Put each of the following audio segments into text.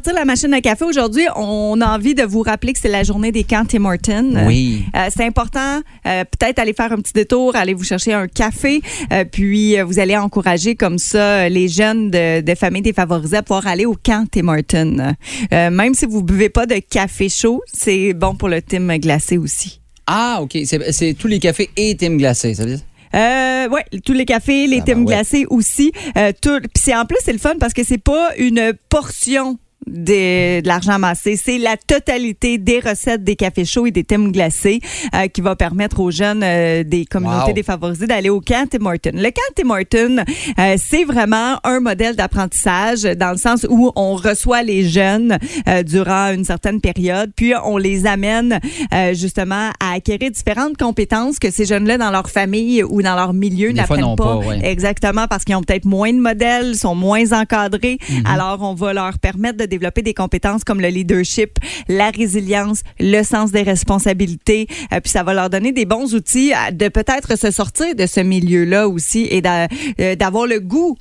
Partir la machine à café, aujourd'hui, on a envie de vous rappeler que c'est la journée des camps Tim Hortons. Oui. Euh, c'est important, euh, peut-être aller faire un petit détour, aller vous chercher un café, euh, puis vous allez encourager comme ça les jeunes de, de familles défavorisées à pouvoir aller au camp Tim Hortons. Même si vous buvez pas de café chaud, c'est bon pour le Tim glacé aussi. Ah, OK. C'est tous les cafés et Tim glacés, ça veut dire? Euh, ouais, tous les cafés, les Ah, ouais. glacés aussi. Euh, tout, c'est en plus c'est le fun parce que c'est pas une portion de, de l'argent amassé, c'est la totalité des recettes des cafés chauds et des Tim glacés euh, qui va permettre aux jeunes euh, des communautés Wow. défavorisées d'aller au camp Tim. Le camp Tim euh, c'est vraiment un modèle d'apprentissage dans le sens où on reçoit les jeunes euh, durant une certaine période, puis on les amène euh, justement à acquérir différentes compétences que ces jeunes-là dans leur famille ou dans leur milieu n'apprennent pas. pas, ouais. Exactement, parce qu'ils ont peut-être moins de modèles, sont moins encadrés. Mhm. Alors, on va leur permettre de développer des compétences comme le leadership, la résilience, le sens des responsabilités. Euh, puis ça va leur donner des bons outils de peut-être se sortir de ce milieu-là aussi et euh, d'avoir le goût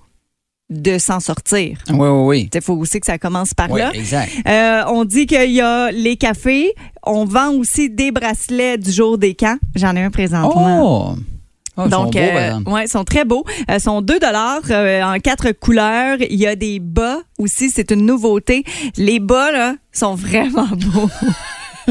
de s'en sortir. Oui, oui, oui. Il faut aussi que ça commence par Oui, là. exact. Euh, on dit qu'il y a les cafés. On vend aussi des bracelets du jour des camps. J'en ai un présentement. Oh! Oh, ils sont Donc, beaux, euh, ouais, ils sont très beaux. Euh, Ils sont 2 dollars euh, en quatre couleurs. Il y a des bas aussi, c'est une nouveauté. Les bas là sont vraiment beaux.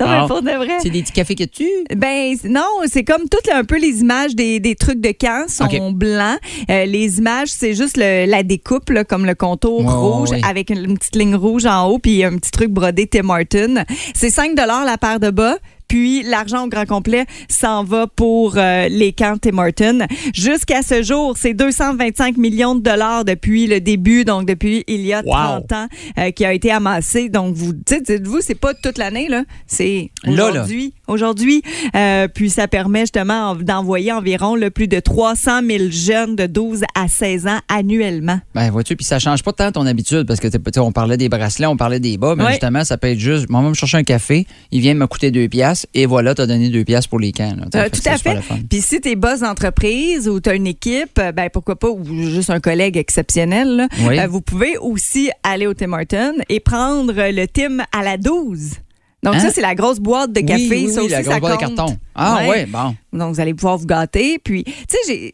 non, mais Wow. pour de vrai. C'est des petits cafés que tu? Ben non, c'est comme toutes un peu les images des, des trucs de camp sont blancs. Euh, les images, c'est juste le- la découpe là, comme le contour rouge avec une, une petite ligne rouge en haut puis un petit truc brodé Tim Horton. C'est 5 dollars la paire de bas. Puis l'argent au grand complet s'en va pour euh, les camps Tim Hortons. Jusqu'à ce jour, c'est 225 millions de dollars depuis le début, donc depuis il y a Wow. 30 ans, euh, qui a été amassé. Donc vous, sais, dites-vous, c'est pas toute l'année là, c'est aujourd'hui aujourd'hui. Euh, puis ça permet justement en- d'envoyer environ le plus de 300 000 jeunes de 12 à 16 ans annuellement. Ben, vois-tu, puis ça change pas tant ton habitude parce que t'es- tu sais, on parlait des bracelets, on parlait des bas, mais justement, ça peut être juste. Moi, me chercher un café, il vient me coûter deux piastres et voilà, t'as donné deux piastres pour les camps. là. Tu Euh, fait tout à fait. Puis si t'es boss d'entreprise ou t'as une équipe, euh, ben pourquoi pas, ou juste un collègue exceptionnel, là, Oui. euh, vous pouvez aussi aller au Tim Hortons et prendre le Tim à la 12. Donc Hein? ça, c'est la grosse boîte de café. oui, oui, ça oui, aussi, la ça grosse boîte de carton. Ah, Ouais. ouais, bon. Donc, vous allez pouvoir vous gâter. Puis, tu sais,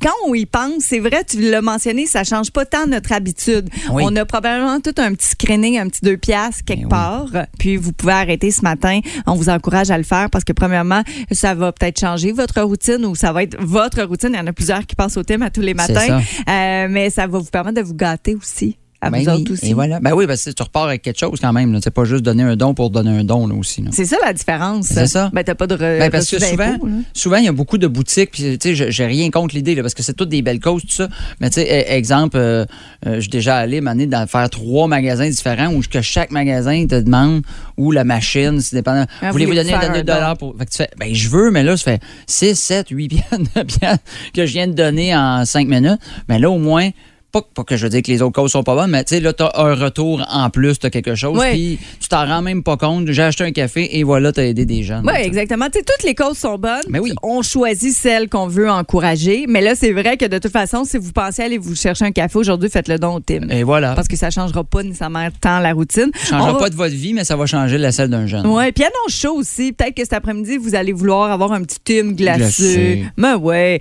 Quand on y pense, c'est vrai, tu l'as mentionné, ça change pas tant notre habitude. Oui. On a probablement tout un petit screening, un petit deux piastres quelque Ben oui. part. Puis vous pouvez arrêter ce matin. On vous encourage à le faire parce que premièrement, ça va peut-être changer votre routine ou ça va être votre routine. Il y en a plusieurs qui passent au thème à tous les matins. ça. Euh, mais ça va vous permettre de vous gâter aussi. À Ben vous oui, autres aussi. Et voilà. Ben oui, parce que tu repars avec quelque chose quand même. C'est pas juste donner un don pour donner un don là, aussi. C'est ça la différence. C'est ça. Ben, t'as pas de Ben, parce que souvent, souvent, il y a beaucoup de boutiques, puis tu sais, je- j'ai rien contre l'idée, là, parce que c'est toutes des belles causes, tout ça. Mais tu sais, e- exemple, euh, euh, je suis déjà allé m'amener dans faire trois magasins différents où que chaque magasin te demande ou la machine, c'est dépendant. Ah, Voulez-vous donner un un dollar pour. Fait que tu fais, ben je veux, mais là, ça fait 6, 7, 8 piastres, 9 piastres que je viens de donner en 5 minutes. Mais là, au moins, pas, pas que je veux dire que les autres causes sont pas bonnes, mais tu sais, là, t'as un retour en plus, t'as quelque chose, Ouais. puis tu t'en rends même pas compte. J'ai acheté un café et voilà, t'as aidé des jeunes. Oui, tu exactement. Tu sais, toutes les causes sont bonnes. Mais oui. On choisit celles qu'on veut encourager. Mais là, c'est vrai que de toute façon, si vous pensez aller vous chercher un café aujourd'hui, faites-le don au Tim. Et voilà. Parce que ça changera pas nécessairement tant la routine. Ça changera va- pas de votre vie, mais ça va changer la celle d'un jeune. Ouais, puis annonce chaud aussi. Peut-être que cet après-midi, vous allez vouloir avoir un petit Tim glacé. Glacé. Mais ouais.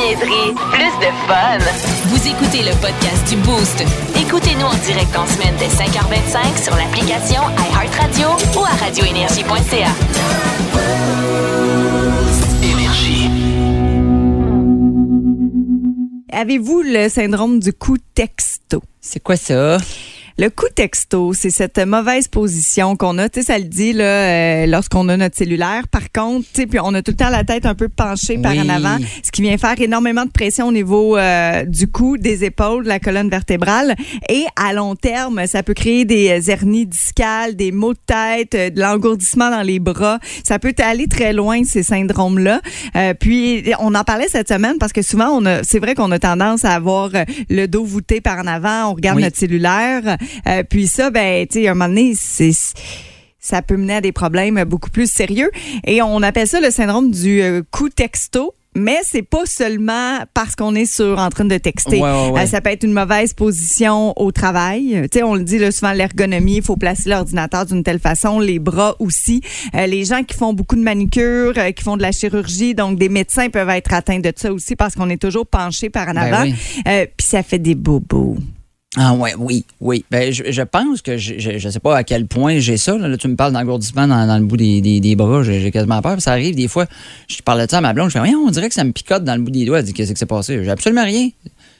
Plus de niaiserie, plus de fun. Vous écoutez le podcast du Boost. Écoutez-nous en direct en semaine dès 5h25 sur l'application iHeartRadio ou à radioénergie.ca. Avez-vous le syndrome du coup texto? C'est quoi ça? Le coup texto, c'est cette mauvaise position qu'on a. Tu sais, ça le dit là, euh, lorsqu'on a notre cellulaire. Par contre, tu sais, puis on a tout le temps la tête un peu penchée par en avant, ce qui vient faire énormément de pression au niveau euh, du cou, des épaules, de la colonne vertébrale. Et à long terme, ça peut créer des hernies discales, des maux de tête, euh, de l'engourdissement dans les bras. Ça peut aller très loin, ces syndromes-là. puis, on en parlait cette semaine parce que souvent, on a, c'est vrai qu'on a tendance à avoir le dos voûté par en avant. On regarde notre cellulaire. Euh, puis ça, ben, tu sais, à un moment donné, c'est ça peut mener à des problèmes beaucoup plus sérieux. Et on appelle ça le syndrome du euh, coup texto. Mais c'est pas seulement parce qu'on est sur en train de texter. Euh, ça peut être une mauvaise position au travail. Tu sais, on le dit là, souvent l'ergonomie, il faut placer l'ordinateur d'une telle façon, les bras aussi. les gens qui font beaucoup de manicure, qui font de la chirurgie, donc des médecins peuvent être atteints de ça aussi parce qu'on est toujours penché par en ben avant. Puis ça fait des bobos. Ah ouais, oui, oui. Ben, je, je pense que je, je, sais pas à quel point j'ai ça. Là, tu me parles d'engourdissement dans, dans, le bout des, des, bras, j'ai quasiment peur. Ça arrive des fois, je parlais de ça à ma blonde, je fais on dirait que ça me picote dans le bout des doigts. Elle dit qu'est-ce qui s'est passé? J'ai absolument rien.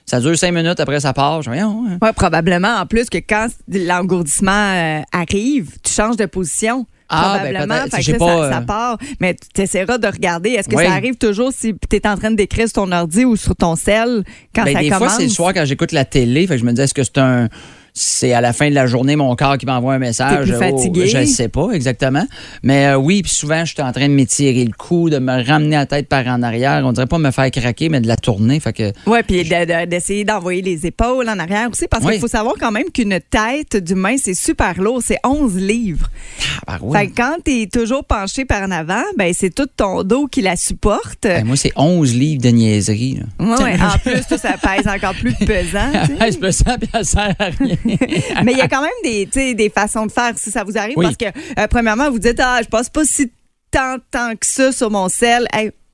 Ça dure cinq minutes, après ça part. Je fais, rien. Ouais, probablement. En plus que quand l'engourdissement euh, arrive, tu changes de position. Ah, ben, probablement. Ben fait que ça, ça, part. Mais tu essaieras de regarder. Est-ce que ça arrive toujours si tu es en train d'écrire sur ton ordi ou sur ton cell quand ben, ça des commence? Des fois, c'est le soir quand j'écoute la télé. Fait que je me dis, est-ce que c'est un c'est à la fin de la journée mon corps qui m'envoie un message. Plus fatigué? je ne sais pas exactement. Mais euh, oui, puis souvent, je suis en train de m'étirer le cou, de me ramener la tête par en arrière. On dirait pas me faire craquer, mais de la tourner. Fait que, oui, puis d'essayer d'envoyer les épaules en arrière aussi. Parce qu'il faut savoir quand même qu'une tête d'humain, c'est super lourd. C'est 11 livres. Ah, ben fait que quand tu es toujours penché par en avant, ben, c'est tout ton dos qui la supporte. Ben, moi, c'est 11 livres de niaiserie. Oui, en plus, ça pèse encore plus pesant. Ça pèse pesant, puis elle sert à rien. Mais il y a quand même des, des façons de faire si ça vous arrive. Parce que, euh, premièrement, vous dites, ah, je passe pas si tant, tant que ça sur mon sel.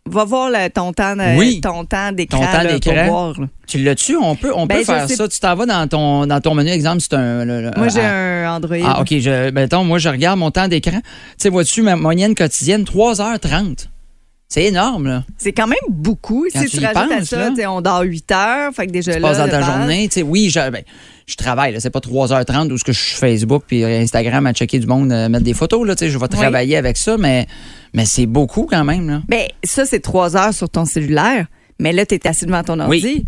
va voir ton temps, ton temps d'écran. D'écran. Tu l'as-tu? On peut, on peut ben, faire ça. Tu t'en vas dans ton, dans ton menu, exemple, c'est un. moi, j'ai un Android. Ah, OK. Je, ben, moi, je regarde mon temps d'écran. Tu sais, vois-tu, ma moyenne quotidienne, 3h30. C'est énorme, là. C'est quand même beaucoup. si tu, rajoutes à ça, on dort 8 heures, fait que déjà tu là. Passes dans ta journée, oui, je, ben, je travaille, c'est pas 3h30 où ce que je suis Facebook puis Instagram à checker du monde, euh, mettre des photos, là, tu sais, je vais travailler avec ça, mais, mais c'est beaucoup quand même, là. Ben, ça, c'est 3 heures sur ton cellulaire, mais là, tu es assis devant ton ordi. Oui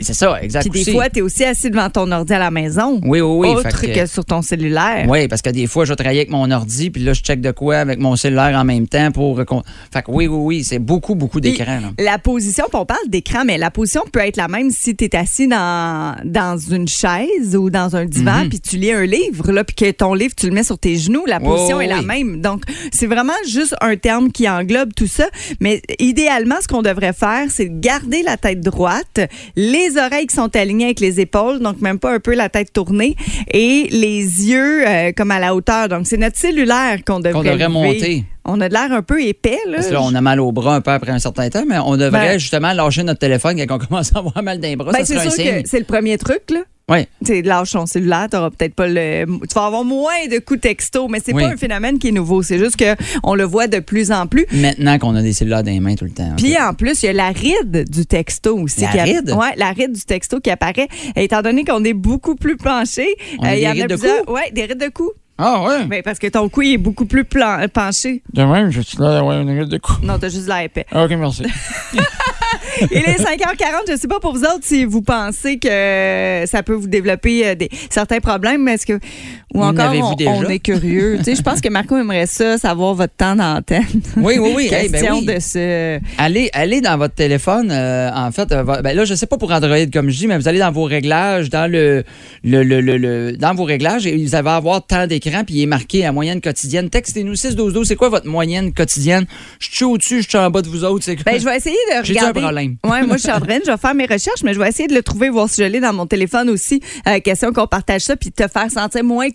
c'est ça, exactement. Puis des fois, tu es aussi assis devant ton ordi à la maison. Oui, oui, oui. Autre que, sur ton cellulaire. Oui, parce que des fois, je vais travailler avec mon ordi, puis là, je check de quoi avec mon cellulaire en même temps pour. Fait que oui, oui, oui, c'est beaucoup, beaucoup d'écran. La position, on parle d'écran, mais la position peut être la même si tu es assis dans, dans une chaise ou dans un divan, mhm. puis tu lis un livre, là, puis que ton livre, tu le mets sur tes genoux. La position est la même. Donc, c'est vraiment juste un terme qui englobe tout ça. Mais idéalement, ce qu'on devrait faire, c'est garder la tête droite, les les oreilles qui sont alignées avec les épaules, donc même pas un peu la tête tournée, et les yeux euh, comme à la hauteur. Donc, c'est notre cellulaire qu'on devrait, monter. On a de l'air un peu épais. Là. Parce que là, on a mal au bras un peu après un certain temps, mais on devrait ben- justement lâcher notre téléphone quand on commence à avoir mal d'un bras. Ben, c'est sûr que c'est le premier truc. Là. Oui. Tu lâche ton cellulaire, tu peut-être pas le. Tu vas avoir moins de coups texto, mais c'est pas un phénomène qui est nouveau. C'est juste qu'on le voit de plus en plus. Maintenant qu'on a des cellulaires dans les mains tout le temps. Puis en plus, il y a la ride du texto aussi. La ride? Oui, la ride du texto qui apparaît. Et étant donné qu'on est beaucoup plus penché, euh, il y a des rides de coups? Oui, des rides de coups. Ah ouais? Mais parce que ton cou est beaucoup plus penché. De même, je suis là d'avoir une ride de coups. Non, t'as juste l'air épais. Ah, OK, merci. Il est 5h40. Je ne sais pas pour vous autres si vous pensez que ça peut vous développer euh, des, certains problèmes, mais est-ce que. Ou encore, on, est curieux. tu sais, je pense que Marco aimerait ça, savoir votre temps d'antenne. Oui, oui, oui. Ben Question de se. Allez, allez dans votre téléphone. Euh, en fait, euh, ben là, je ne sais pas pour Android, comme je dis, mais vous allez dans vos réglages, dans le, le, le, le, dans vos réglages, et vous allez avoir temps d'écran, puis il est marqué à moyenne quotidienne. Textez-nous 6 12 12 C'est quoi votre moyenne quotidienne? Je suis au-dessus, je suis en bas de vous autres. C'est Ben, je vais essayer de regarder. J'ai un problème? Ouais, moi, je suis en train, je vais faire mes recherches, mais je vais essayer de le trouver, voir si je l'ai dans mon téléphone aussi. Euh, question qu'on partage ça, puis te faire sentir moins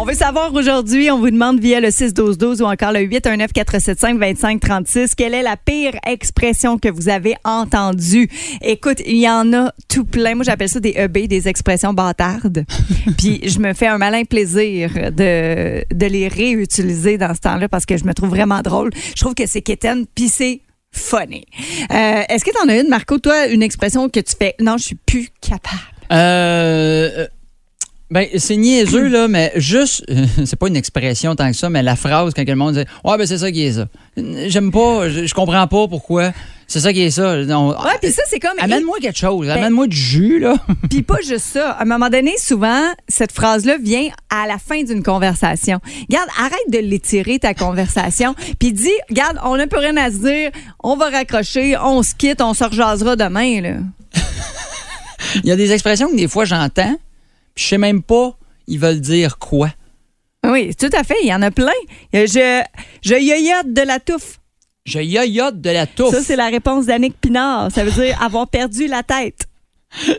On veut savoir aujourd'hui, on vous demande via le 61212 ou encore le 819-475-2536, quelle est la pire expression que vous avez entendue? Écoute, il y en a tout plein. Moi, j'appelle ça des EB, des expressions bâtardes. Puis je me fais un malin plaisir de, de les réutiliser dans ce temps-là parce que je me trouve vraiment drôle. Je trouve que c'est quétaine, puis c'est funny. Euh, Est-ce que tu en as une, Marco, toi, une expression que tu fais « Non, je suis plus capable ». Euh, ben, c'est niaiseux, là, mais juste, c'est pas une expression tant que ça, mais la phrase quand le monde dit Ouais, ben c'est ça qui est ça. J'aime pas, je, je comprends pas pourquoi. C'est ça qui est ça. Ouais, puis ça, c'est comme. Amène-moi quelque chose, amène-moi du jus, là. Puis pas juste ça. À un moment donné, souvent, cette phrase-là vient à la fin d'une conversation. Garde, arrête de l'étirer, ta conversation. Puis dis, garde, on n'a plus rien à se dire. On va raccrocher, on se quitte, on se rejasera demain, là. Il y a des expressions que des fois j'entends, puis je sais même pas ils veulent dire quoi. Oui, tout à fait. Il y en a plein. Je, je yoyote de la touffe. Je yoyote de la touffe. Ça, c'est la réponse d'Annick Pinard. Ça veut dire avoir perdu la tête.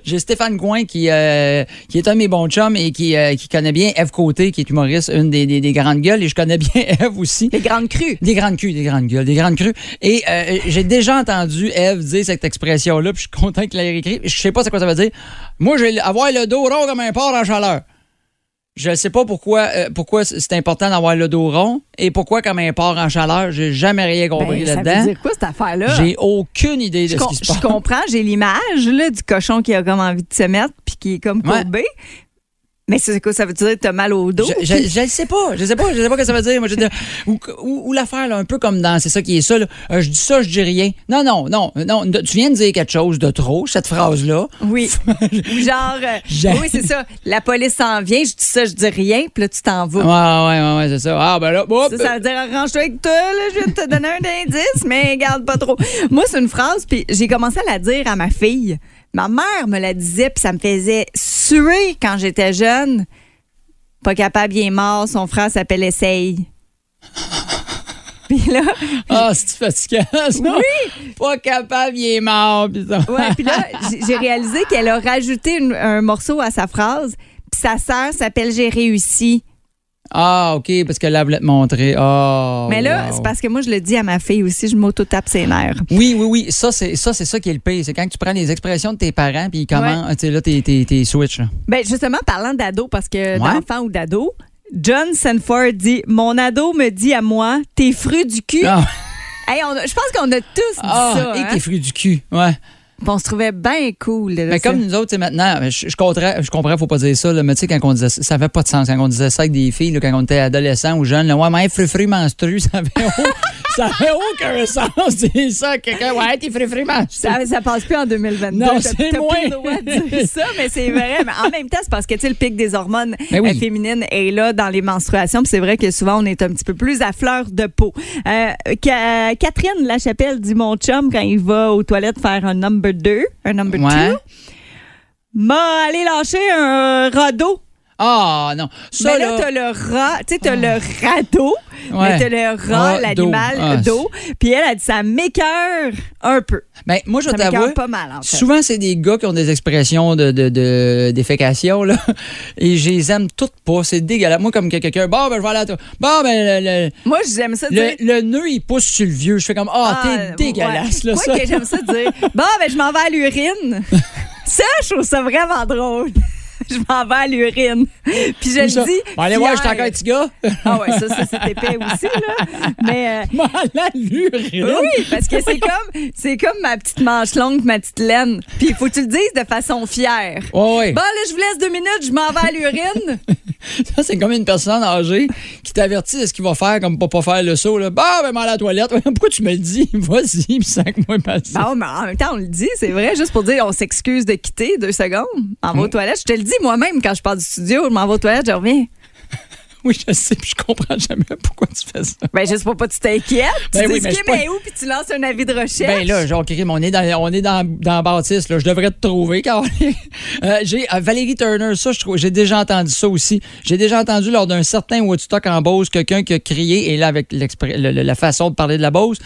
J'ai Stéphane Gouin qui, euh, qui est un de mes bons chums et qui, euh, qui connaît bien Eve Côté, qui est humoriste, une des, des, des grandes gueules, et je connais bien Eve aussi. Les grandes crues. Des grandes crues, des grandes gueules, des grandes crues. Et euh, j'ai déjà entendu Eve dire cette expression-là, puis je suis content qu'elle l'ait écrit. Je sais pas c'est quoi ça veut dire. Moi, je vais avoir le dos rond comme un porc en chaleur. Je ne sais pas pourquoi, euh, pourquoi c'est important d'avoir le dos rond et pourquoi comme un porc en chaleur. J'ai jamais rien compris Ben, ça là-dedans. veut dire quoi, cette affaire-là? J'ai aucune idée de Je, ce qui se je passe. comprends, j'ai l'image du cochon qui a comme envie de se mettre puis qui est comme Ouais. Mais c'est quoi, ça veut dire t'as mal au dos? Je, le sais pas, je sais pas, je sais pas ce que ça veut dire. Moi, je ou, ou, ou l'affaire, un peu comme dans C'est ça qui est ça, là, euh, je dis ça, je dis rien. Non, non, non, non, tu viens de dire quelque chose de trop, cette phrase-là. Oui. Ou genre, euh, oui, c'est ça. La police s'en vient, je dis ça, je dis rien, puis là, tu t'en vas. Ouais, ouais, ouais, ouais, c'est ça. Ah, ben là, hop, Ça, ça veut dire arrange-toi avec toi, là, je vais te donner un indice, mais garde pas trop. Moi, c'est une phrase, puis j'ai commencé à la dire à ma fille. Ma mère me la disait, puis ça me faisait suer quand j'étais jeune. Pas capable, il est mort, son frère s'appelle Essaye. puis là, Ah, c'est fatigant, ça? Oui. Pas capable, il est mort, pis ça. ouais, puis là, j'ai- j'ai réalisé qu'elle a rajouté une- un morceau à sa phrase, puis sa sœur s'appelle J'ai réussi. Ah, OK, parce qu'elle la voulait te montrer. Ah. Mais là, wow. c'est parce que moi, je le dis à ma fille aussi, je m'auto-tape ses nerfs. Oui, oui, oui. Ça, c'est ça, c'est ça qui est le pire. C'est quand tu prends les expressions de tes parents, puis comment, tu sais, là, t'es, t'es, t'es switch, là. Ben justement, parlant d'ado, parce que Ouais. d'enfant ou d'ado, John Sanford dit Mon ado me dit à moi, t'es fru du cul. Ah, Hey, on je pense qu'on a tous dit ah, ça. et hein? t'es fruit du cul. Ouais. Puis On se trouvait bien cool. Mais ça. comme nous autres, maintenant, je, je comprends, je comprends, faut pas dire ça, là, mais tu sais, quand on disait ça, ça avait pas de sens. Quand on disait ça avec des filles, là, quand on était adolescent ou jeune, là, ouais, mais frufru menstru, ça avait, ça avait aucun sens. C'est ça, quelqu'un, ouais, t'es frufru menstru. Ça, ça passe plus en 2022. Non, c'est plus moins. le droit de dire ça, mais c'est vrai. Mais en même temps, c'est parce que tu le pic des hormones Ben oui. euh, féminines est là dans les menstruations. Puis c'est vrai que souvent, on est un petit peu plus à fleur de peau. Euh, Ca- Catherine Lachapelle dit mon chum quand il va aux toilettes faire un number 2, un number 2, Ouais. m'a allé lâcher un radeau. Ah, non. Ça, mais là, là, Ah. t'as le rat, tu sais, t'as le radeau, Ouais. mais t'as le rat, l'animal d'eau. Ah, d'eau. Puis elle a dit ça m'écœure un peu. ben, moi, je t'avoue. pas mal, en fait. Souvent, c'est des gars qui ont des expressions de, de, de- défécation, là. Et je les aime toutes pas. C'est dégueulasse. Moi, comme que quelqu'un, bon, ben, je vais aller à toi. Bon, ben, le, le, Moi, j'aime ça le, dire. le nœud, il pousse sur le vieux. Je fais comme, ah, Ah, t'es dégueulasse, ouais. là, Quoi ça. que j'aime ça dire? Bon, ben, je m'en vais à l'urine. ça, je trouve ça vraiment drôle. Je m'en vais à l'urine. Puis je le dis. Bon, allez voir, je suis encore un petit gars. Ah ouais, ça, ça c'est épais aussi, là. Mais. euh, à l'urine. oui, parce que c'est comme c'est comme ma petite manche longue, ma petite laine. Puis il faut que tu le dises de façon fière. Ouais, ouais. Bon, là, je vous laisse deux minutes, je m'en vais à l'urine. Ça, c'est comme une personne âgée qui t'avertit de ce qu'il va faire comme pour pas faire le saut. Là. Bah, ben, à la toilette. Pourquoi tu me le dis? Vas-y, puis sac-moi passer. Bon, mais en même temps, on le dit, c'est vrai, juste pour dire, on s'excuse de quitter deux secondes. En va aux toilettes. Je te le dis moi-même quand je pars du studio, je m'en vais aux toilettes, je reviens. Oui, je sais, puis je comprends jamais pourquoi tu fais ça. Ben, juste sais pas que tu t'inquiètes. Tu ben oui, mais, mais où, puis tu lances un avis de recherche. Ben là, genre, okay, on est dans, on est dans, dans Baptiste, là. Je devrais te trouver, quand euh, J'ai euh, Valérie Turner, ça, je trouve, j'ai déjà entendu ça aussi. J'ai déjà entendu lors d'un certain Woodstock en bose quelqu'un qui a crié, et là, avec le, le, la façon de parler de la Beauce,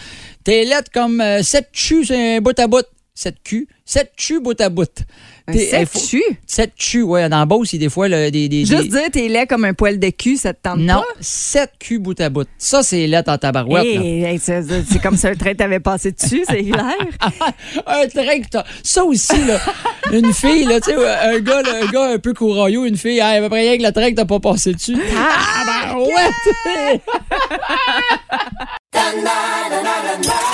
t'es lettre comme euh, cette c'est un bout à bout. Cette cul. 7 tu bout à bout. Sept euh, tu? Sept tu, ouais. Dans la Beauce, des fois, des, des, Juste des... dire, t'es laid comme un poil de cul, ça te tente non, pas? Non, sept culs bout à bout. Ça, c'est laid en tabarouette. Eh, eh, eh, c'est comme si un train t'avait passé dessus, c'est clair. un train que t'as. Ça aussi, là, une fille, là, tu sais, un gars, un gars un peu courailleux, une fille, à peu près rien que le train que t'as pas passé dessus. Tabarouette! Ah,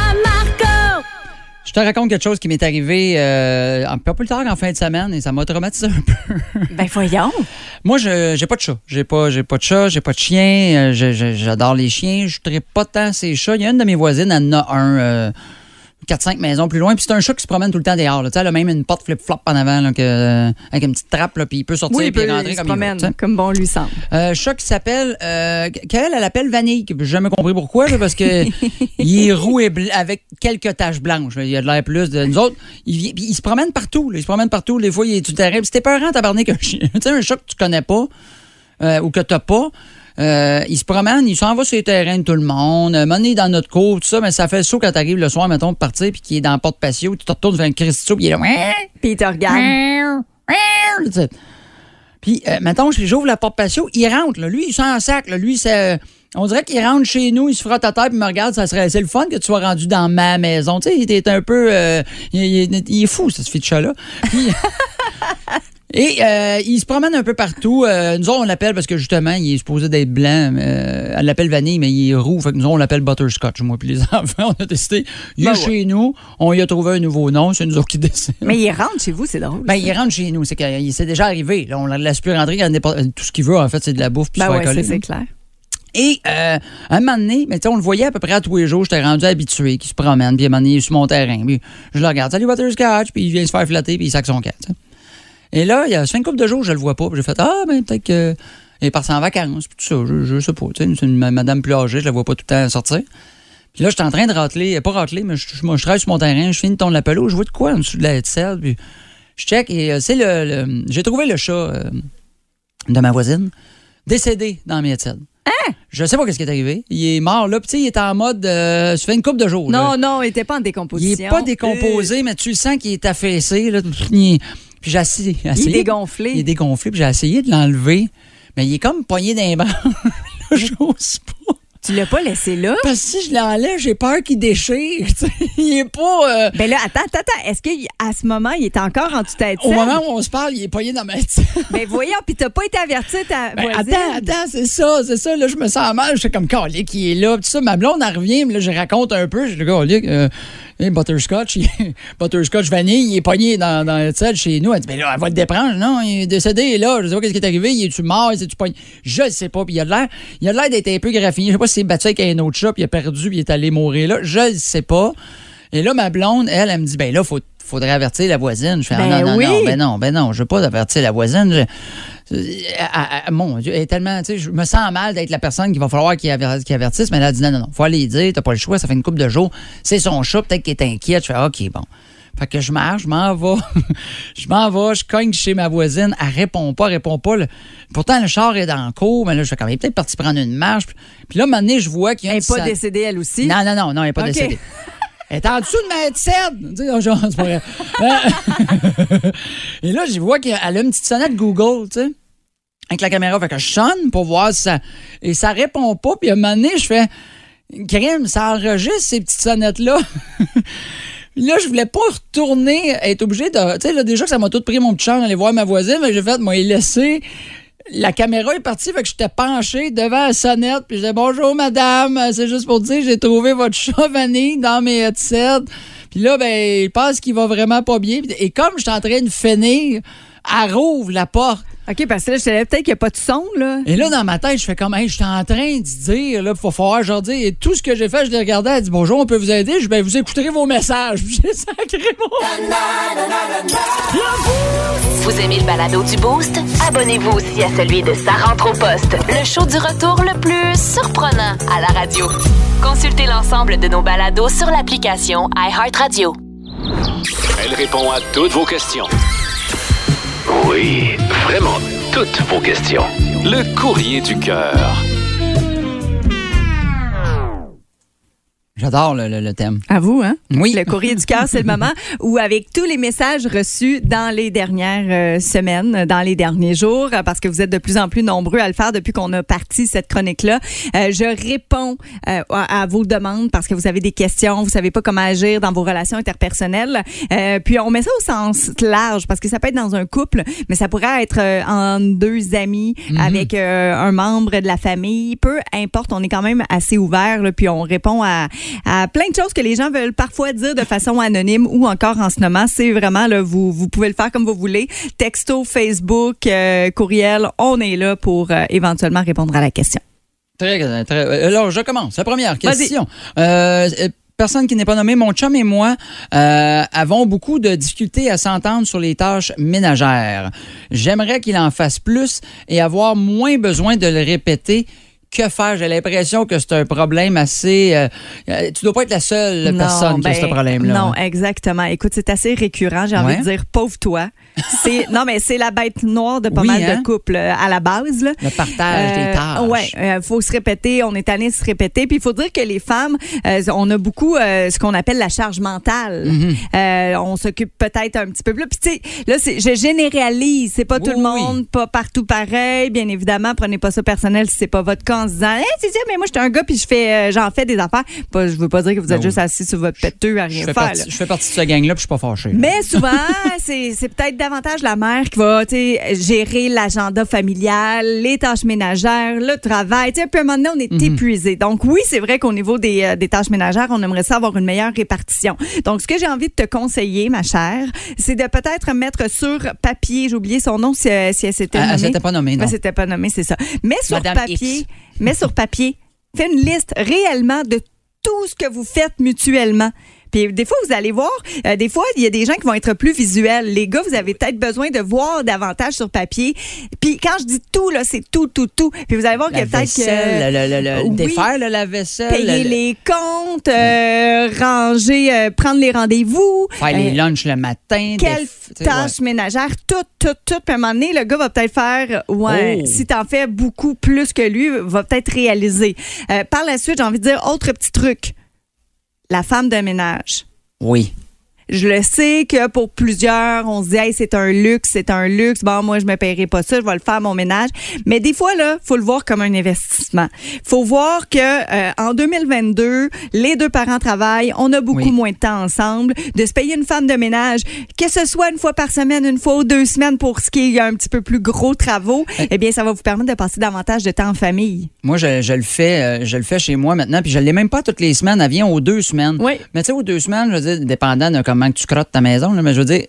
Je te raconte quelque chose qui m'est arrivé euh, un peu plus tard qu'en fin de semaine et ça m'a traumatisé un peu. Ben voyons. Moi, je j'ai pas de chat. J'ai pas, j'ai pas de chat, j'ai pas de chien. euh, J'adore les chiens. Je ne pas tant ces chats. Il y a une de mes voisines, elle en a un. euh, 4-5 maisons plus loin. Puis c'est un chat qui se promène tout le temps dehors. là. Tu sais, elle a même une porte flip-flop en avant là, que, euh, avec une petite trappe. Là, puis il peut sortir Oui, il rentrer il se comme il veut. promène, tu comme bon lui semble. Euh, chat qui s'appelle. Euh, qu'elle, elle appelle Vanille. J'ai jamais compris pourquoi, là, parce que il est roux et bl- avec quelques taches blanches. là. Il a de l'air plus de nous autres. Il, puis il se promène partout. là. Il se promène partout. Des fois, il est tout terrible. C'était peurant, tabarnak, un chien. tu sais, un chat que tu connais pas euh, ou que t'as pas. Euh, il se promène, il s'en va sur les terrains de tout le monde, euh, monnaie dans notre cour, tout ça, mais ça fait le saut quand t'arrives le soir, mettons, pour partir, puis qu'il est dans la porte patio, tu te retournes vers un Christo, puis il est là. Puis il te regarde. Puis, euh, mettons, j'ouvre la porte patio, il rentre, là. lui, il sent un sac, là. lui, c'est. On dirait qu'il rentre chez nous, il se frotte à terre, puis me regarde, ça serait. C'est le fun que tu sois rendu dans ma maison. Tu sais, il est un peu. euh, il, il- il est fou, ce. Puis- Et euh, il se promène un peu partout. Euh, nous autres, on l'appelle parce que justement, il est supposé d'être blanc. Euh, elle l'appelle vanille, mais il est roux. Fait que nous autres, on l'appelle butterscotch. Moi, puis les enfants, on a testé. Il est Ben ouais. chez nous. On lui a trouvé un nouveau nom. C'est nous autres qui décident. Mais il rentre chez vous, c'est drôle. Ben, il rentre chez nous. C'est qu'il s'est déjà arrivé. Là, on ne laisse plus rentrer. il y a n'importe- Tout ce qu'il veut, en fait, c'est de la bouffe puis Ben se ouais, coller. c'est clair. Et euh, un moment donné, mais on le voyait à peu près à tous les jours. J'étais rendu habitué qu'il se promène. Puis à un moment donné, il est sur mon terrain. Puis je le regarde. Salut, Butterscotch. Puis il vient se faire flatter. Puis il sac son camp. Et là, il y a cinq couple de jours, je le vois pas. J'ai fait Ah, ben peut-être que. Il est parti en vacances. Puis tout ça. Je, je sais pas. tu sais, C'est une madame plus âgée. Je la vois pas tout le temps sortir. Puis là, j'étais en train de rateler. Pas rateler, mais je, je, je travaille sur mon terrain. Je finis de ton l'apello. Je vois de quoi en dessous de la selle. Puis je check. Et euh, c'est le. le- J'ai trouvé le chat euh, de ma voisine décédé dans mes études. Je sais pas qu'est-ce qui est arrivé. Il est mort là. Sais, il est en mode. euh, ça fait une couple de jours. là. Non, non, il n'était pas en Il décomposition. est pas décomposé, mais tu le sens qu'il est affaissé. Là. Il- Puis j'ai essayé. Il est dégonflé. Il est dégonflé. Puis j'ai essayé de l'enlever. Mais il est comme pogné d'un banc. Là, J'ose pas. Tu l'as pas laissé là? Parce que si je l'enlève, j'ai peur qu'il déchire. il est pas. euh, Ben là, attends, attends, attends. Est-ce qu'à ce moment, il est encore en tête Au moment où on se parle, il est pogné dans ma tête. Ben voyons, puis t'as pas été averti ta Ben, voisine? attends, attends, c'est ça, c'est ça. Là, je me sens mal. Je fais comme Calic qui est là. Tout ça, ma blonde, elle revient. mais Là, je raconte un peu. Je dis, Calic, euh, Butterscotch, il- Butterscotch vanille, il est pogné dans, dans le tel chez nous. Elle dit, ben là, elle va le déprendre. Non, il est décédé, là. Je sais pas qu'est-ce qui est arrivé. Il est-tu mort? Il est-tu pogné? Je sais pas. Puis il a de l'air, il a de l'air d'être un peu graffiné. Je sais pas si c'est battu avec un autre chat, puis il a perdu, puis il est allé mourir là. Je le sais pas. Et là, ma blonde, elle, elle me dit, ben là, faut, faudrait avertir la voisine. Je fais, ah, Ben non, non, oui. non, ben non, ben non, je veux pas avertir la voisine. Je- euh, mon Dieu, elle est tellement, tu sais, je me sens mal d'être la personne qu'il va falloir qu'il aver- qu'il avertisse, mais elle a dit non, non, non, faut aller dire, t'as pas le choix, ça fait une couple de jours, c'est son chat, peut-être qu'il est inquiète. Je fais, OK, bon. Fait que je marche, je m'en vais. je m'en vais, je cogne chez ma voisine. Elle répond pas, elle répond pas. Le- Pourtant, le char est dans le cours, mais là, je fais il est peut-être parti prendre une marche. Puis là, un moment donné, je vois qu'il y a Elle n'est pas décédée, elle aussi? non, non, non, non, elle n'est pas décédée. Elle est en dessous de ma pas vrai. Et là, je vois qu'elle a une petite sonnette Google, tu sais, avec la caméra. Fait que je sonne pour voir si ça. Et ça répond pas. Puis à un moment donné, je fais. Crème, ça enregistre ces petites sonnettes-là. Là, je voulais pas retourner, être obligé de. Tu sais, là, déjà que ça m'a tout pris mon petit char d'aller voir ma voisine, mais j'ai fait, moi, il laissé. La caméra est partie, fait que j'étais penché devant la sonnette, puis je disais bonjour madame, c'est juste pour dire j'ai trouvé votre chat vanille dans mes headsets. Puis là, ben, il pense qu'il va vraiment pas bien. Et comme je suis en train de finir, elle rouvre la porte. OK, parce que là, je savais peut-être qu'il n'y a pas de son, là. Et là, dans ma tête, je fais comme, hey, je suis en train de dire, là, il faut falloir, genre, dire, et tout ce que j'ai fait, je l'ai regardé, elle dit, bonjour, on peut vous aider? Je dis, ben, vous écouterez vos messages. J'ai sacré mon. Vous aimez le balado du Boost? Abonnez-vous aussi à celui de Sa rentre au poste, le show du retour le plus surprenant à la radio. Consultez l'ensemble de nos balados sur l'application iHeartRadio. Elle répond à toutes vos questions. Oui, vraiment toutes vos questions. Le courrier du cœur. J'adore le, le- le thème. À vous, hein? Oui. Le courrier du cœur, c'est le moment où, avec tous les messages reçus dans les dernières euh, semaines, dans les derniers jours, parce que vous êtes de plus en plus nombreux à le faire depuis qu'on a parti cette chronique-là, euh, je réponds euh, à, à vos demandes parce que vous avez des questions, vous savez pas comment agir dans vos relations interpersonnelles. Puis on met ça au sens large parce que ça peut être dans un couple, mais ça pourrait être en deux amis avec euh, un membre de la famille. Peu importe, on est quand même assez ouvert, là, puis on répond à, à plein de choses que les gens veulent parfois dire de façon anonyme ou encore en ce moment. C'est vraiment, là, vous, vous pouvez le faire comme vous voulez. Texto, Facebook, euh, courriel, on est là pour euh, éventuellement répondre à la question. Très, très. euh, Alors, je commence. La première question. Personne qui n'est pas nommée, mon chum et moi euh, avons beaucoup de difficultés à s'entendre sur les tâches ménagères. J'aimerais qu'il en fasse plus et avoir moins besoin de le répéter. Que faire? J'ai l'impression que c'est un problème assez. euh, euh, tu dois pas être la seule personne qui a ben, ce problème-là. Non, exactement. Écoute, c'est assez récurrent. J'ai envie de dire pauvre toi. C'est non, mais c'est la bête noire de pas Oui, mal hein? de couples euh, à la base. Là. Le partage Euh, des tâches. Ouais, euh, faut se répéter. On est tanné de se répéter. Puis il faut dire que les femmes, euh, on a beaucoup euh, ce qu'on appelle la charge mentale. Mhm. Euh, on s'occupe peut-être un petit peu plus. Puis tu sais, là, c'est, je généralise. C'est pas Oui, tout le oui. monde, pas partout pareil. Bien évidemment, prenez pas ça personnel si c'est pas votre cas en se disant, hey, ça, mais moi, je suis un gars puis je fais, euh, j'en fais des affaires. Pas, je veux pas dire que vous êtes Non. juste assis sur votre péteux à rien faire. partie, je fais partie de ce gang-là, puis je suis pas fâché. Mais souvent, c'est peut-être davantage la mère qui va tu sais, gérer l'agenda familial, les tâches ménagères, le travail. Tu sais, Puis à un moment donné, on est Mhm. épuisé. Donc oui, c'est vrai qu'au niveau des, euh, des tâches ménagères, on aimerait ça avoir une meilleure répartition. Donc ce que j'ai envie de te conseiller, ma chère, c'est de peut-être mettre sur papier, j'ai oublié son nom si, euh, si elle s'était Elle- elle nommée. s'était pas nommée, non. Elle s'était pas nommée, c'est ça. Mais sur Madame papier, X. mets sur papier, fais une liste réellement de tout ce que vous faites mutuellement. Puis des fois, vous allez voir, euh, des fois, il y a des gens qui vont être plus visuels. Les gars, vous avez peut-être besoin de voir davantage sur papier. Puis quand je dis tout, là, c'est tout, tout, tout. Puis vous allez voir La que peut-être que... vaisselle, le, le- le- Oui. défaire le lave-vaisselle. Payer le- les comptes, euh, ranger, euh, prendre les rendez-vous. Faire les euh, lunchs le matin. quelle des- tu sais, tâche ménagère, tout, tout, tout. Puis à un moment donné, le gars va peut-être faire, ouais, Oh. si t'en fais beaucoup plus que lui, va peut-être réaliser. Euh, par la suite, j'ai envie de dire, autre petit truc. La femme de ménage. Oui. Je le sais que pour plusieurs, on se dit, hey, c'est un luxe, c'est un luxe. Bon, moi, je me paierai pas ça, je vais le faire mon ménage. Mais des fois, là, faut le voir comme un investissement. Faut voir que euh, en 2022, les deux parents travaillent, on a beaucoup Oui. moins de temps ensemble. De se payer une femme de ménage, que ce soit une fois par semaine, une fois ou deux semaines pour ce qui est un petit peu plus gros travaux, eh bien, ça va vous permettre de passer davantage de temps en famille. Moi, je, je le fais, euh, je le fais chez moi maintenant, puis je l'ai même pas toutes les semaines. Elle vient aux deux semaines. Oui. Mais tu sais, aux deux semaines, je veux dire, dépendant de comment que tu crottes ta maison, là, mais je veux dire,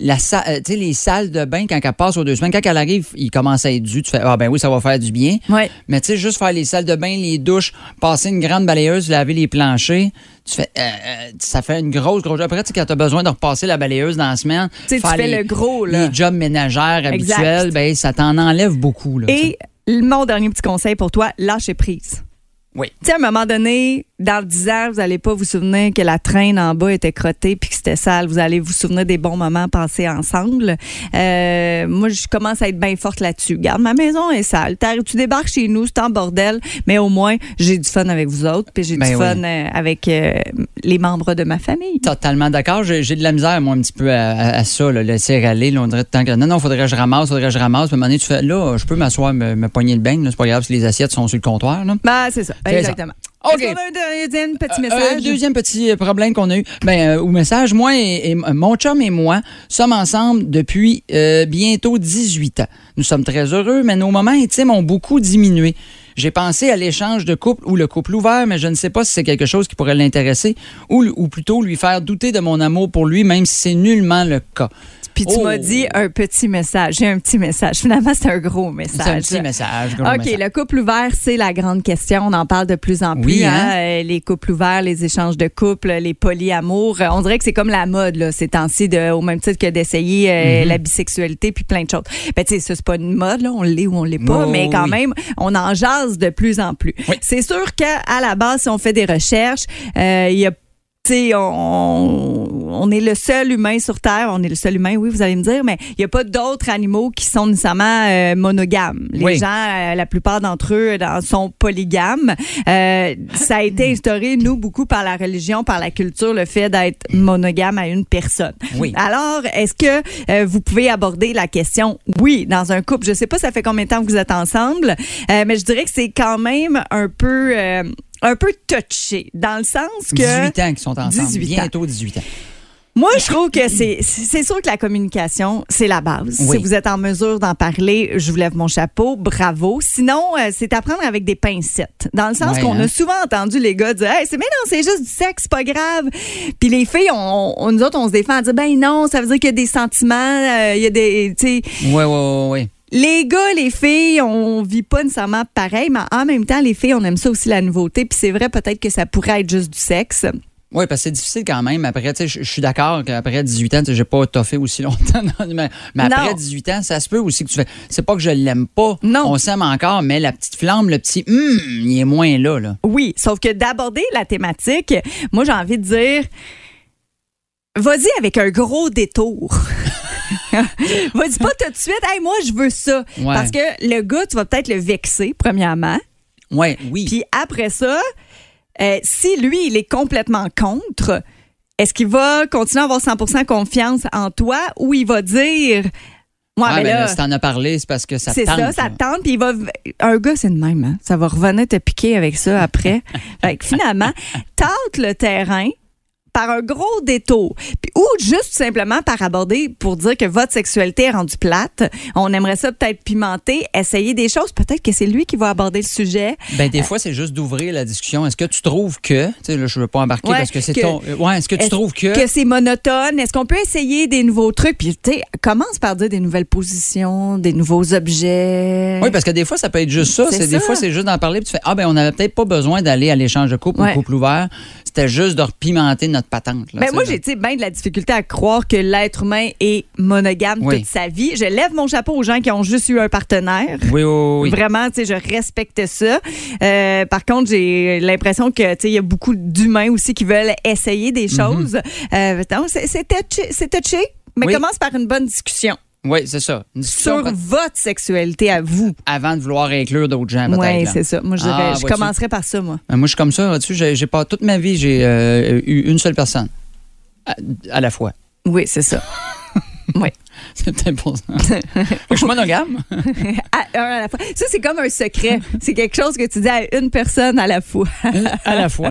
la sa- euh, les salles de bain, quand elle passe aux deux semaines, quand elle arrive, il commence à être dû. Tu fais, ah ben oui, ça va faire du bien. Oui. Mais tu sais, juste faire les salles de bain, les douches, passer une grande balayeuse, laver les planchers, tu fais, euh, euh, ça fait une grosse, grosse. Après, tu sais, quand tu as besoin de repasser la balayeuse dans la semaine, Tu fais les- le gros, là. Les jobs ménagères Exact. habituels, ben, ça t'en enlève beaucoup. Là, Et mon dernier petit conseil pour toi, lâcher prise. Oui. Tu sais, à un moment donné, dans le 10 ans, vous n'allez pas vous souvenir que la traîne en bas était crottée puis que c'était sale. Vous allez vous souvenir des bons moments passés ensemble. Euh, moi, je commence à être bien forte là-dessus. Garde, ma maison est sale. Tu débarques chez nous, c'est en bordel, mais au moins, j'ai du fun avec vous autres puis j'ai Ben du oui. fun euh, avec euh, les membres de ma famille. Totalement d'accord. J'ai de la misère, moi, un petit peu à, à- à ça, là, laisser aller. Là, on dirait temps que non, non, faudrait que je ramasse, faudrait que je ramasse. Puis à un moment donné, tu fais là, je peux m'asseoir, me, me pogner le bain. C'est pas grave si les assiettes sont sur le comptoir. Là. Ben, c'est ça. Ça. OK. Est-ce qu'on a un deuxième petit Euh, message? deuxième petit euh, problème qu'on a eu. Ben, euh, au message, moi et, et mon chum et moi sommes ensemble depuis euh, bientôt 18 ans. Nous sommes très heureux, mais nos moments intimes ont beaucoup diminué. J'ai pensé à l'échange de couple ou le couple ouvert, mais je ne sais pas si c'est quelque chose qui pourrait l'intéresser ou, ou plutôt lui faire douter de mon amour pour lui, même si c'est nullement le cas. Puis tu Oh. m'as dit un petit message. J'ai un petit message. Finalement, c'est un gros message. C'est un petit message. gros OK, message. le couple ouvert, c'est la grande question. On en parle de plus en plus. Oui, hein? hein? Euh, Les couples ouverts, les échanges de couples, les polyamours. Euh, On dirait que c'est comme la mode, là, ces temps-ci, de- au même titre que d'essayer euh, Mhm. la bisexualité puis plein de choses. Ben, tu sais, ça, c'est pas une mode, là. On l'est ou on l'est pas, Oui, mais quand oui. même, on en jase de plus en plus. Oui. C'est sûr qu'à la base, si on fait des recherches, euh, il y a tu sais, on, on est le seul humain sur Terre. On est le seul humain, oui, vous allez me dire, mais il n'y a pas d'autres animaux qui sont nécessairement euh, monogames. Les Oui. gens, euh, la plupart d'entre eux dans- sont polygames. Euh, ça a été instauré, nous, beaucoup par la religion, par la culture, le fait d'être monogame à une personne. Oui. Alors, est-ce que euh, vous pouvez aborder la question, oui, dans un couple, je sais pas ça fait combien de temps que vous êtes ensemble, euh, mais je dirais que c'est quand même un peu... euh, un peu touché, dans le sens que... 18 ans qu'ils sont ensemble. 18 ans. Bientôt 18 ans. Moi, je trouve que c'est c'est sûr que la communication, c'est la base. Oui. Si vous êtes en mesure d'en parler, je vous lève mon chapeau, bravo. Sinon, euh, c'est à prendre avec des pincettes. Dans le sens Ouais, qu'on hein? a souvent entendu les gars dire Hey, c'est mais non, c'est juste du sexe, c'est pas grave. Puis les filles, on, on- nous autres, on se défend à dire ben non, ça veut dire qu'il y a des sentiments, euh, il y a des tu sais Ouais, ouais, ouais, ouais. les gars, les filles, on vit pas nécessairement pareil, mais en même temps, les filles, on aime ça aussi la nouveauté. Puis c'est vrai, peut-être que ça pourrait être juste du sexe. Oui, parce que c'est difficile quand même. Après, tu sais, je suis d'accord qu'après 18 ans, j'ai pas toffé aussi longtemps. dans- mais, mais après Non. 18 ans, ça se peut aussi que tu fais. C'est pas que je l'aime pas. Non. On s'aime encore, mais la petite flamme, le petit hum, il est moins là, là. Oui, sauf que d'aborder la thématique, moi j'ai envie de dire, vas-y avec un gros détour. vas-y pas tout de suite, hey, moi je veux ça. Ouais. Parce que le gars, tu vas peut-être le vexer, premièrement. Ouais, oui. Puis après ça, euh, si lui, il est complètement contre, est-ce qu'il va continuer à avoir 100% confiance en toi ou il va dire, ouais, Ah, mais ben là, là, si t'en as parlé, c'est parce que ça te c'est tente. ça, ça tente. Puis il va. Un gars, c'est de même, hein? Ça va revenir te piquer avec ça après. fait que finalement, tente le terrain par un gros détour. Puis, ou juste simplement par aborder pour dire que votre sexualité est rendue plate. On aimerait ça peut-être pimenter, essayer des choses. Peut-être que c'est lui qui va aborder le sujet. Ben, des fois, c'est juste d'ouvrir la discussion. Est-ce que tu trouves que, tu sais, là, je veux pas embarquer Ouais, parce que c'est ton. euh, Ouais, est-ce que tu trouves que. Que c'est monotone? Est-ce qu'on peut essayer des nouveaux trucs? Puis, tu sais, commence par dire des nouvelles positions, des nouveaux objets. Oui, parce que des fois, ça peut être juste ça. C'est des fois, c'est juste d'en parler. Puis tu fais, ah, ben, on n'avait peut-être pas besoin d'aller à l'échange de couple Ouais. ou couple ouvert. C'était juste de repimenter notre patente. Là, Ben moi, j'ai bien de la difficulté à croire que l'être humain est monogame Oui. toute sa vie. Je lève mon chapeau aux gens qui ont juste eu un partenaire. Oui, oui, oui. Vraiment, tu sais, je respecte ça. Euh, par contre, j'ai l'impression que, tu sais, il y a beaucoup d'humains aussi qui veulent essayer des Mhm. choses. Donc, c'est c'est touché, mais Oui. commence par une bonne discussion Oui, c'est ça. Une sur peut- votre sexualité à vous. avant de vouloir inclure d'autres gens, peut-être. Oui, c'est ça. Moi, je, dirais, Ah, je commencerais par ça, moi. Ben, Moi, je suis comme ça. Là-dessus, j'ai pas toute ma vie, j'ai euh, eu une seule personne à, à la fois. Oui, c'est ça. oui. C'est peut-être pour ça. Je suis monogame. À, un à la fois. Ça, c'est comme un secret. c'est quelque chose que tu dis à une personne à la fois. à la fois